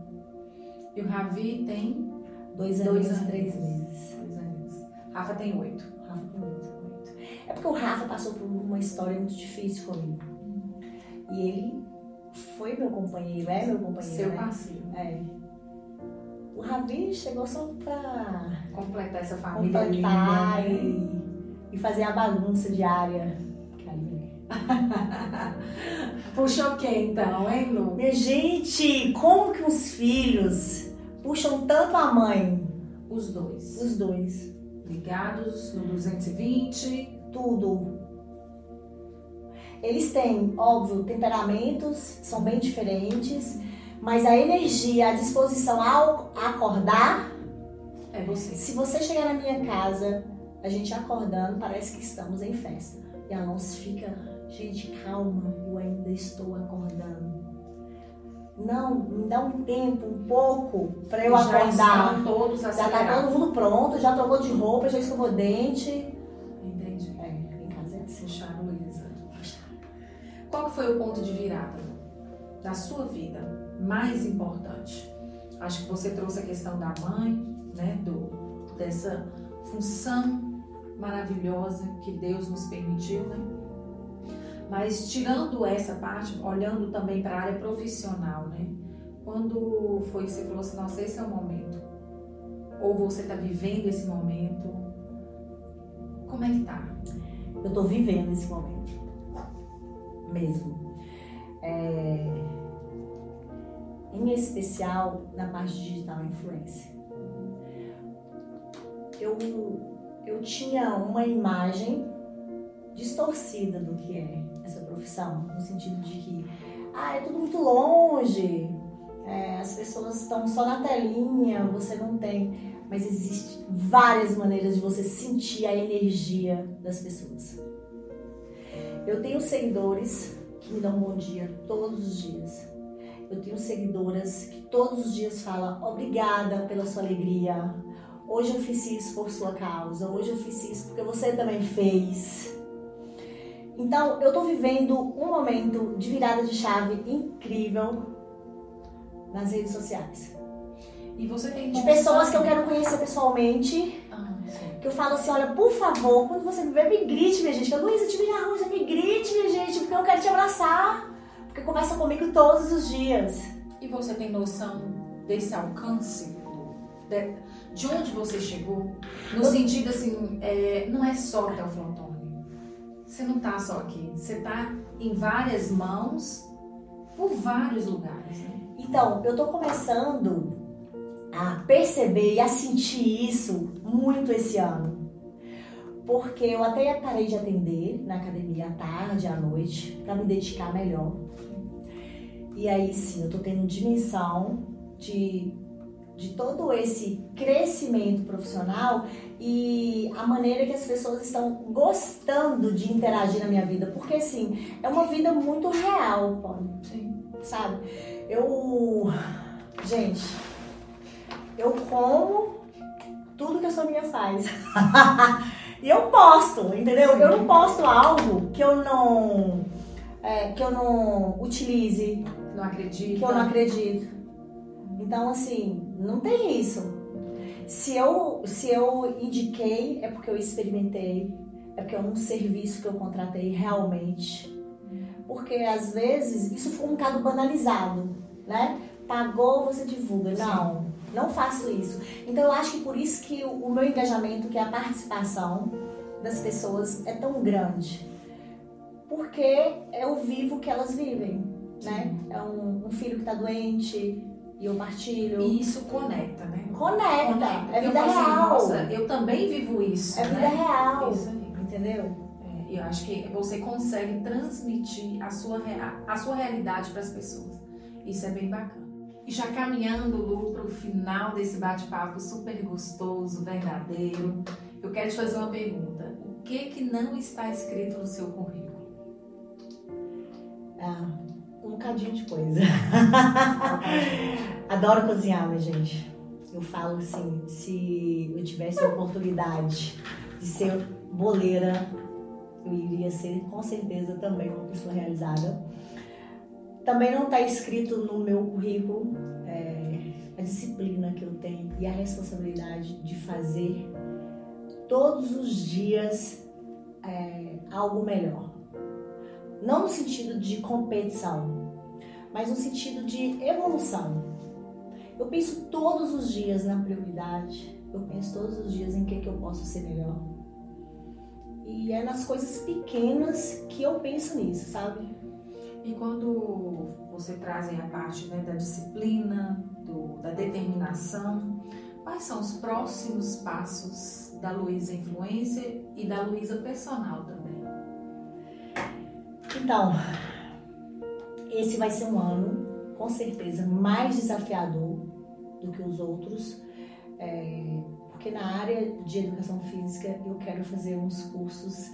A: E o Ravi tem
B: dois
A: Dois
B: anos e três meses.
A: dois anos. Rafa tem oito.
B: Rafa tem oito. É porque o Rafa passou por uma história muito difícil comigo e ele foi meu companheiro, é meu companheiro,
A: Seu
B: né?
A: parceiro.
B: É. O Ravi chegou só pra
A: Completar essa família
B: completar
A: né?
B: e, e fazer a bagunça diária. [LAUGHS]
A: Puxou quem então, hein, Lu?
B: Minha gente, como que os filhos puxam tanto a mãe?
A: Os dois.
B: Os dois.
A: Ligados no 220.
B: Tudo. Eles têm, óbvio, temperamentos, são bem diferentes, mas a energia, a disposição ao acordar,
A: É você.
B: se você chegar na minha casa, a gente acordando, parece que estamos em festa. E a Alonso fica, gente, calma, eu ainda estou acordando. Não, me dá um tempo, um pouco, para eu
A: Já
B: acordar.
A: todos
B: Já tá todo mundo pronto, já trocou de roupa, já escovou dente.
A: Entendi.
B: É, em casa é assim.
A: Puxar, Luísa. Qual foi o ponto de virada da sua vida mais importante? Acho que você trouxe a questão da mãe, né? Do, dessa função maravilhosa que Deus nos permitiu, né? Mas tirando essa parte, olhando também para a área profissional, né? Quando foi que você falou assim, nossa, esse é o momento? Ou você está vivendo esse momento? Como é que tá?
B: Eu estou vivendo esse momento. Mesmo. É... Em especial na parte digital influência. Eu, eu tinha uma imagem distorcida do que é essa profissão, no sentido de que ah, é tudo muito longe, é, as pessoas estão só na telinha, você não tem. Mas existe várias maneiras de você sentir a energia das pessoas. Eu tenho seguidores que me dão um bom dia todos os dias. Eu tenho seguidoras que todos os dias falam obrigada pela sua alegria. Hoje eu fiz isso por sua causa. Hoje eu fiz isso porque você também fez. Então, eu estou vivendo um momento de virada de chave incrível nas redes sociais.
A: E você tem
B: de pessoas que eu quero conhecer pessoalmente. Ah, que eu falo assim, olha, por favor, quando você me ver, me grite, minha gente. Eu, Luísa, te vi na rua, me grite, minha gente, porque eu quero te abraçar. Porque conversa comigo todos os dias.
A: E você tem noção desse alcance? De, de onde você chegou? No eu... sentido assim, é, não é só até o Antônio. Você não tá só aqui. Você tá em várias mãos, por vários lugares, né?
B: Então, eu tô começando a perceber e a sentir isso muito esse ano. Porque eu até parei de atender na academia à tarde, à noite, para me dedicar melhor. E aí sim, eu tô tendo dimensão de, de todo esse crescimento profissional e a maneira que as pessoas estão gostando de interagir na minha vida. Porque assim, é uma vida muito real, Paulo. Sim. Sabe? Eu. Gente, eu como tudo que a sua minha faz. [LAUGHS] e eu posto, entendeu? Eu não posto algo que eu não. É, que eu não utilize.
A: Não acredito.
B: Que eu não acredito. Então, assim, não tem isso. Se eu, se eu indiquei, é porque eu experimentei, é porque é um serviço que eu contratei realmente porque às vezes isso foi um bocado banalizado, né? Pagou, você divulga. Não, não faço isso. Então eu acho que por isso que o, meu engajamento, que é a participação das pessoas, é tão grande. Porque eu vivo o que elas vivem, né? É um, um filho que está doente, e eu partilho.
A: E isso conecta, né?
B: Conecta. conecta. É vida assim, real.
A: Assim, Nossa, eu também vivo isso.
B: É vida
A: né?
B: real. Isso aí. Entendeu?
A: eu acho que você consegue transmitir a sua, a sua realidade para as pessoas. Isso é bem bacana. E já caminhando, Lu, para o final desse bate-papo super gostoso, verdadeiro, eu quero te fazer uma pergunta. O que que não está escrito no seu currículo?
B: Ah, bocadinho de coisa. [LAUGHS] Adoro cozinhar, minha gente. Eu falo assim, se eu tivesse a oportunidade de ser boleira eu iria ser com certeza também uma pessoa realizada. Também não está escrito no meu currículo é, a disciplina que eu tenho e a responsabilidade de fazer todos os dias é, algo melhor. Não no sentido de competição, mas no sentido de evolução. Eu penso todos os dias na prioridade, eu penso todos os dias em que, que eu posso ser melhor e é nas coisas pequenas que eu penso nisso, sabe?
A: E quando você traz a parte né, da disciplina, do, da determinação, quais são os próximos passos da Luísa Influencer e da Luísa Personal também?
B: Então, esse vai ser um ano, com certeza, mais desafiador do que os outros. É, porque na área de educação física eu quero fazer uns cursos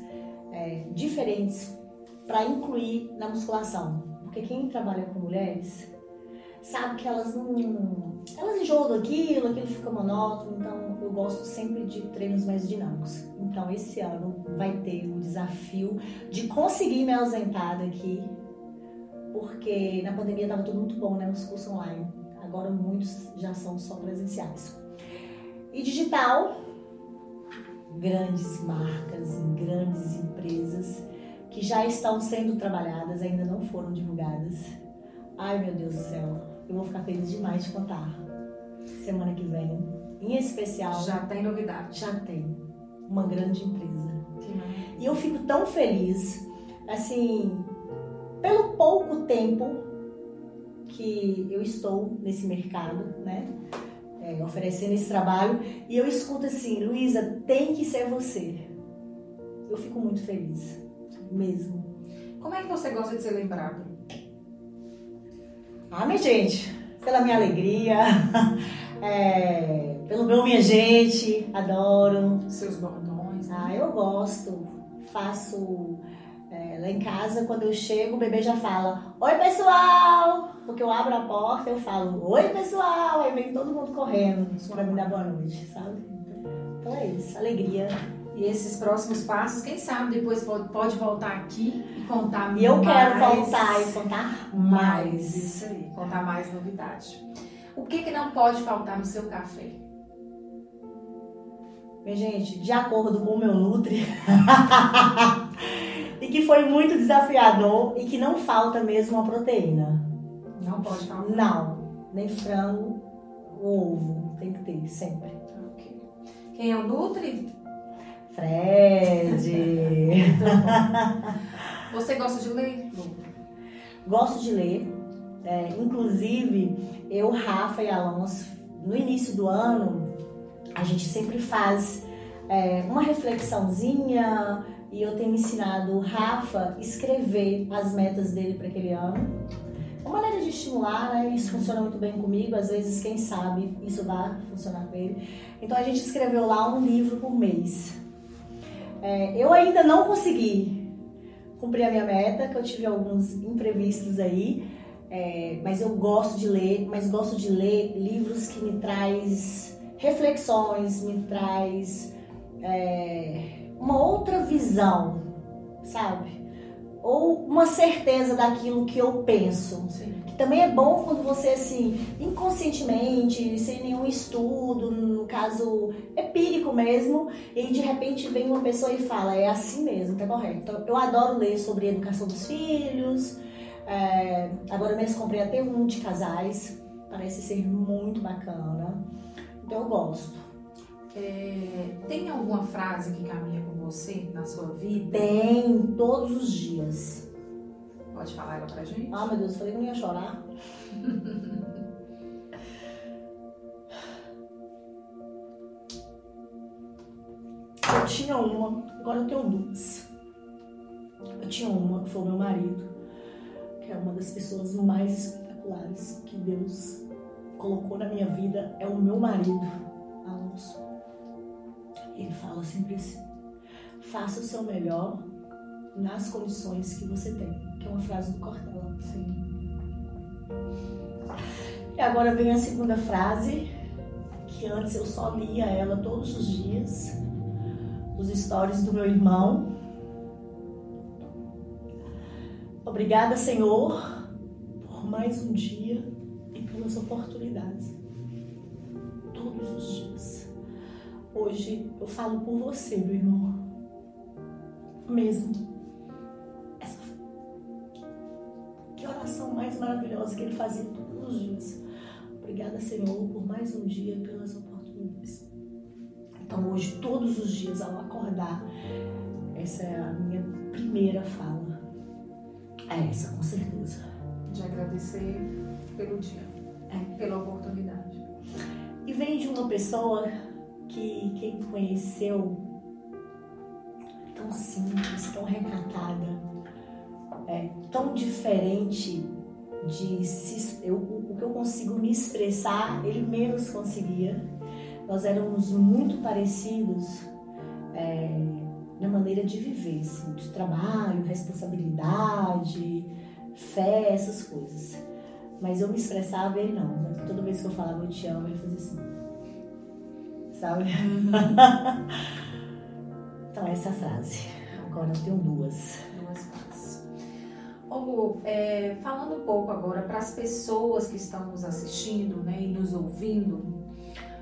B: é, diferentes para incluir na musculação. Porque quem trabalha com mulheres sabe que elas não. Elas enjoam daquilo, aquilo fica monótono, então eu gosto sempre de treinos mais dinâmicos. Então esse ano vai ter o desafio de conseguir me ausentar daqui, porque na pandemia estava tudo muito bom, né? Os cursos online. Agora muitos já são só presenciais. E digital, grandes marcas, grandes empresas que já estão sendo trabalhadas, ainda não foram divulgadas. Ai meu Deus do céu, eu vou ficar feliz demais de contar. Semana que vem, em especial.
A: Já tem novidade.
B: Já tem. Uma grande empresa. E eu fico tão feliz, assim, pelo pouco tempo que eu estou nesse mercado, né? É, oferecendo esse trabalho, e eu escuto assim, Luísa, tem que ser você. Eu fico muito feliz, mesmo.
A: Como é que você gosta de ser lembrado?
B: Ah, minha gente, pela minha alegria, [LAUGHS] é, pelo meu minha gente, adoro.
A: Seus bordões.
B: Né? Ah, eu gosto. Faço é, lá em casa, quando eu chego, o bebê já fala: Oi, pessoal! Porque eu abro a porta, eu falo: Oi, pessoal! Aí vem todo mundo correndo para me dar boa noite, sabe? Então é isso, alegria.
A: E esses próximos passos, quem sabe depois pode voltar aqui e contar mais.
B: E eu quero voltar e contar mais. mais.
A: Isso aí, contar mais novidade. O que, que não pode faltar no seu café?
B: Minha gente, de acordo com o meu Nutri, [LAUGHS] que foi muito desafiador e que não falta mesmo a proteína.
A: Não pode faltar?
B: Não, nem frango, ovo, tem que ter, sempre.
A: Okay. Quem é o Nutri?
B: Fred!
A: Você gosta de ler?
B: Gosto de ler. É, inclusive, eu, Rafa e Alonso, no início do ano, a gente sempre faz é, uma reflexãozinha, e eu tenho ensinado o Rafa escrever as metas dele para aquele ano. Uma maneira de estimular, né? Isso funciona muito bem comigo, às vezes, quem sabe, isso vai funcionar com ele. Então a gente escreveu lá um livro por mês. É, eu ainda não consegui cumprir a minha meta, que eu tive alguns imprevistos aí, é, mas eu gosto de ler, mas gosto de ler livros que me traz reflexões, me traz é, uma outra visão, sabe? Ou uma certeza daquilo que eu penso. Sim. Que também é bom quando você, assim, inconscientemente, sem nenhum estudo, no caso empírico mesmo, e de repente vem uma pessoa e fala, é assim mesmo, tá correto. Então, eu adoro ler sobre educação dos filhos. É, agora mesmo comprei até um de casais, parece ser muito bacana. Então eu gosto.
A: É, tem alguma frase que caminha com você na sua vida?
B: Tem, todos os dias.
A: Pode falar ela pra gente?
B: Ah, meu Deus, falei que não ia chorar. eu tinha uma, agora eu tenho duas. Eu tinha uma que foi o meu marido, que é uma das pessoas mais espetaculares que Deus colocou na minha vida, é o meu marido, Alonso. Ele fala sempre assim: faça o seu melhor nas condições que você tem, que é uma frase do Cortella. Sim. E agora vem a segunda frase, que antes eu só lia ela todos os dias, os stories do meu irmão. Obrigada, Senhor, por mais um dia e pelas oportunidades. Todos os dias. Hoje eu falo por você, meu irmão. Mesmo. Essa... Que oração mais maravilhosa que ele fazia todos os dias. Obrigada, Senhor, por mais um dia e pelas oportunidades. Então, hoje, todos os dias, ao acordar, essa é a minha primeira fala. É essa, com certeza.
A: De agradecer pelo dia, é. pela oportunidade.
B: E vem de uma pessoa que quem conheceu tão simples, tão recatada, é, tão diferente de se, eu, o que eu consigo me expressar, ele menos conseguia. Nós éramos muito parecidos é, na maneira de viver, assim, de trabalho, responsabilidade, fé, essas coisas. Mas eu me expressava e ele não. Né? Toda vez que eu falava eu te amo, ele fazia assim. Sabe? [LAUGHS] então, essa é a frase. Agora eu tenho duas.
A: Duas frases. Ô, é, falando um pouco agora para as pessoas que estão nos assistindo né, e nos ouvindo,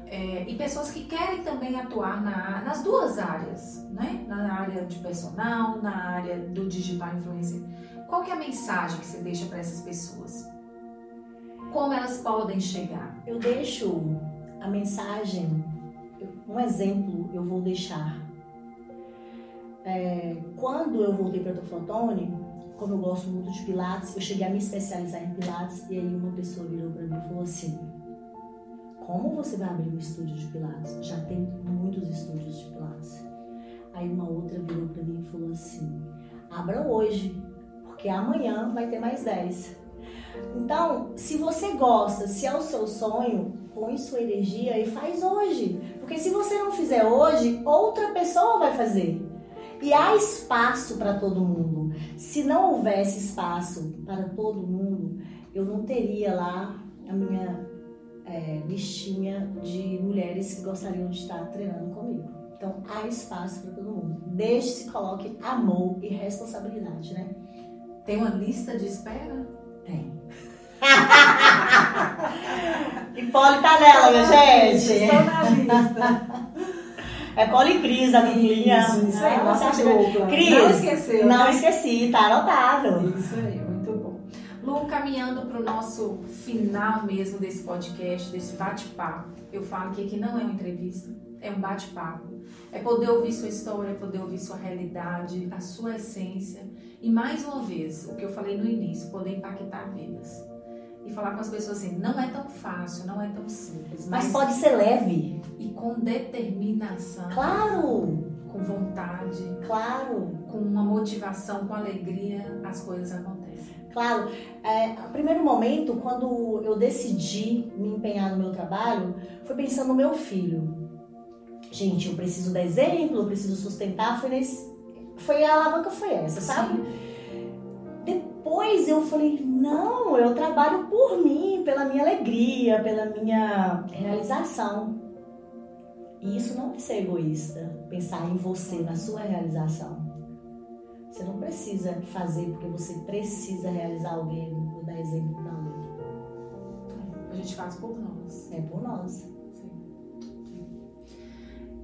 A: é, e pessoas que querem também atuar na, nas duas áreas, né? na área de personal, na área do digital influencer. Qual que é a mensagem que você deixa para essas pessoas? Como elas podem chegar?
B: Eu deixo a mensagem, um exemplo eu vou deixar. É, quando eu voltei para Toflotone, como eu gosto muito de Pilates, eu cheguei a me especializar em Pilates e aí uma pessoa virou para mim e falou assim: Como você vai abrir um estúdio de Pilates? Já tem muitos estúdios de Pilates. Aí uma outra virou para mim e falou assim: Abra hoje, porque amanhã vai ter mais 10. Então, se você gosta, se é o seu sonho, põe sua energia e faz hoje. Porque se você não fizer hoje, outra pessoa vai fazer. E há espaço para todo mundo. Se não houvesse espaço para todo mundo, eu não teria lá a minha é, listinha de mulheres que gostariam de estar treinando comigo. Então há espaço para todo mundo. Desde se coloque amor e responsabilidade, né?
A: Tem uma lista de espera?
B: Tem. [LAUGHS] e Poli tá nela, minha gente.
A: Estou na lista.
B: É Policris, a minha.
A: Isso, isso aí, nossa dupla.
B: Cris,
A: Não esqueceu,
B: Não
A: né?
B: esqueci, tá anotado.
A: Isso aí, muito bom. Lu, caminhando para o nosso final mesmo desse podcast, desse bate-papo, eu falo que aqui não é uma entrevista, é um bate-papo. É poder ouvir sua história, poder ouvir sua realidade, a sua essência. E mais uma vez, o que eu falei no início, poder impactar vidas. E falar com as pessoas assim, não é tão fácil, não é tão simples, mas,
B: Mas pode ser leve.
A: e com determinação,
B: Claro,
A: com vontade,
B: claro,
A: com uma motivação, com alegria, as coisas acontecem.
B: claro. É, o primeiro momento, quando eu decidi me empenhar no meu trabalho, foi pensando no meu filho. Gente, eu preciso dar exemplo, eu preciso sustentar. Foi, nesse, foi a alavanca foi essa, sabe? Depois eu falei, não, eu trabalho por mim, pela minha alegria, pela minha realização. E isso não é ser egoísta, pensar em você, na sua realização. Você não precisa fazer porque você precisa realizar alguém ou dar exemplo para alguém.
A: A gente faz por nós.
B: É por nós.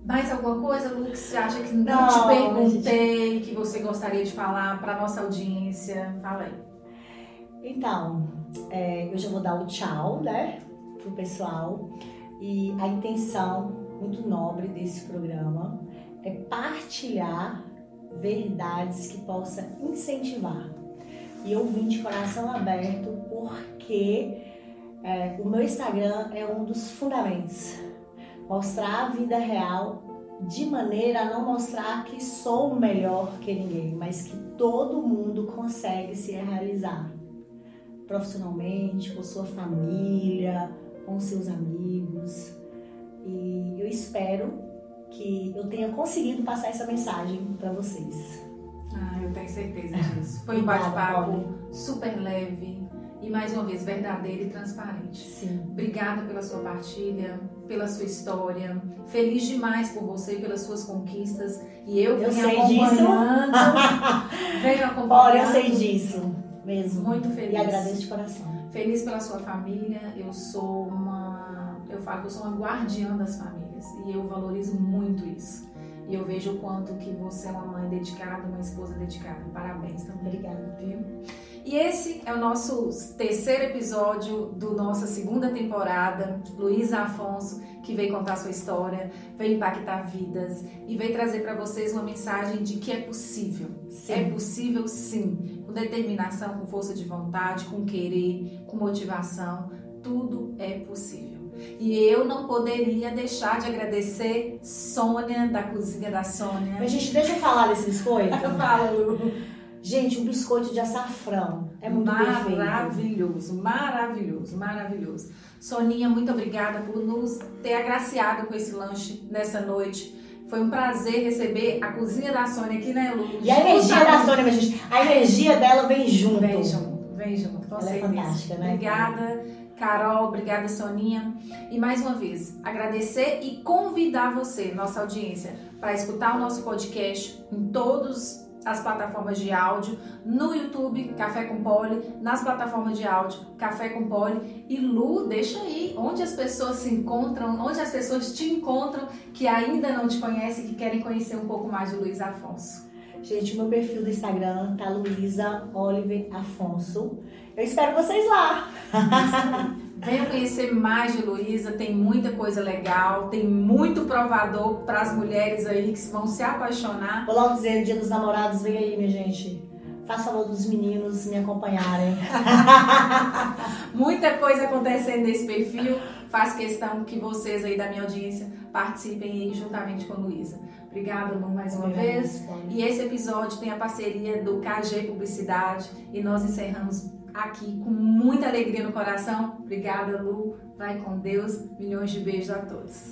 A: Mais alguma coisa, Lu, que você acha que não,
B: Não,
A: te perguntei, que você gostaria de falar para nossa audiência? Fala aí.
B: Então, é, eu já vou dar o tchau, né, pro pessoal. E a intenção muito nobre desse programa é partilhar verdades que possa incentivar. E eu vim de coração aberto porque é, o meu Instagram é um dos fundamentos. Mostrar a vida real de maneira a não mostrar que sou melhor que ninguém, mas que todo mundo consegue se realizar profissionalmente, com sua família, com seus amigos. E eu espero que eu tenha conseguido passar essa mensagem para vocês.
A: Ah, eu tenho certeza disso. Foi um bate-papo super leve e, mais uma vez, verdadeiro e transparente.
B: Sim.
A: Obrigada pela sua partilha, pela sua história. Feliz demais por você e pelas suas conquistas. E eu
B: Eu
A: venho
B: sei
A: acompanhando. [LAUGHS] venho acompanhando.
B: Olha, eu sei disso mesmo.
A: Muito feliz.
B: E agradeço de coração.
A: Feliz pela sua família. Eu sou uma. Eu falo que eu sou uma guardiã das famílias. E eu valorizo muito isso. E eu vejo o quanto que você é uma mãe dedicada, uma esposa dedicada. Parabéns também.
B: Obrigada.
A: Viu? E esse é o nosso terceiro episódio do nossa segunda temporada. Luísa Afonso, que veio contar sua história, veio impactar vidas e veio trazer para vocês uma mensagem de que é possível.
B: Sim.
A: É possível sim, com determinação, com força de vontade, com querer, com motivação, tudo é possível. E eu não poderia deixar de agradecer Sônia, da Cozinha da Sônia.
B: Mas, gente, deixa eu falar desse biscoito. [LAUGHS]
A: Fala, Lu.
B: Gente, um biscoito de açafrão. É muito perfeito.
A: maravilhoso, maravilhoso, maravilhoso. Soninha, muito obrigada por nos ter agraciado com esse lanche nessa noite. Foi um prazer receber a cozinha da Sônia aqui, né, Lu?
B: E a energia da Sônia, minha gente, a energia dela vem junto.
A: Vem junto, vem junto, com
B: Ela é
A: certeza.
B: fantástica, né?
A: Obrigada, Carol, obrigada, Soninha. E mais uma vez, agradecer e convidar você, nossa audiência, para escutar o nosso podcast em todas as plataformas de áudio, no YouTube, Café com Poli, nas plataformas de áudio, Café com Poli. E Lu, deixa aí onde as pessoas se encontram, onde as pessoas te encontram que ainda não te conhecem, que querem conhecer um pouco mais de Luiz Afonso.
B: Gente, meu perfil do Instagram tá Luísa Oliver Afonso. Eu espero vocês lá. [LAUGHS]
A: Venha conhecer mais de Luísa, tem muita coisa legal, tem muito provador para as mulheres aí que vão se apaixonar.
B: Vou logo dizer, Dia dos Namorados, vem aí, minha gente. Faça favor dos meninos me acompanharem. [LAUGHS]
A: Muita coisa acontecendo nesse perfil. Faz questão que vocês aí da minha audiência participem aí juntamente com a Luísa. Obrigada, Lu, mais uma vez. E esse episódio tem a parceria do KG Publicidade e nós encerramos aqui com muita alegria no coração. Obrigada, Lu. Vai com Deus. Milhões de beijos a todos.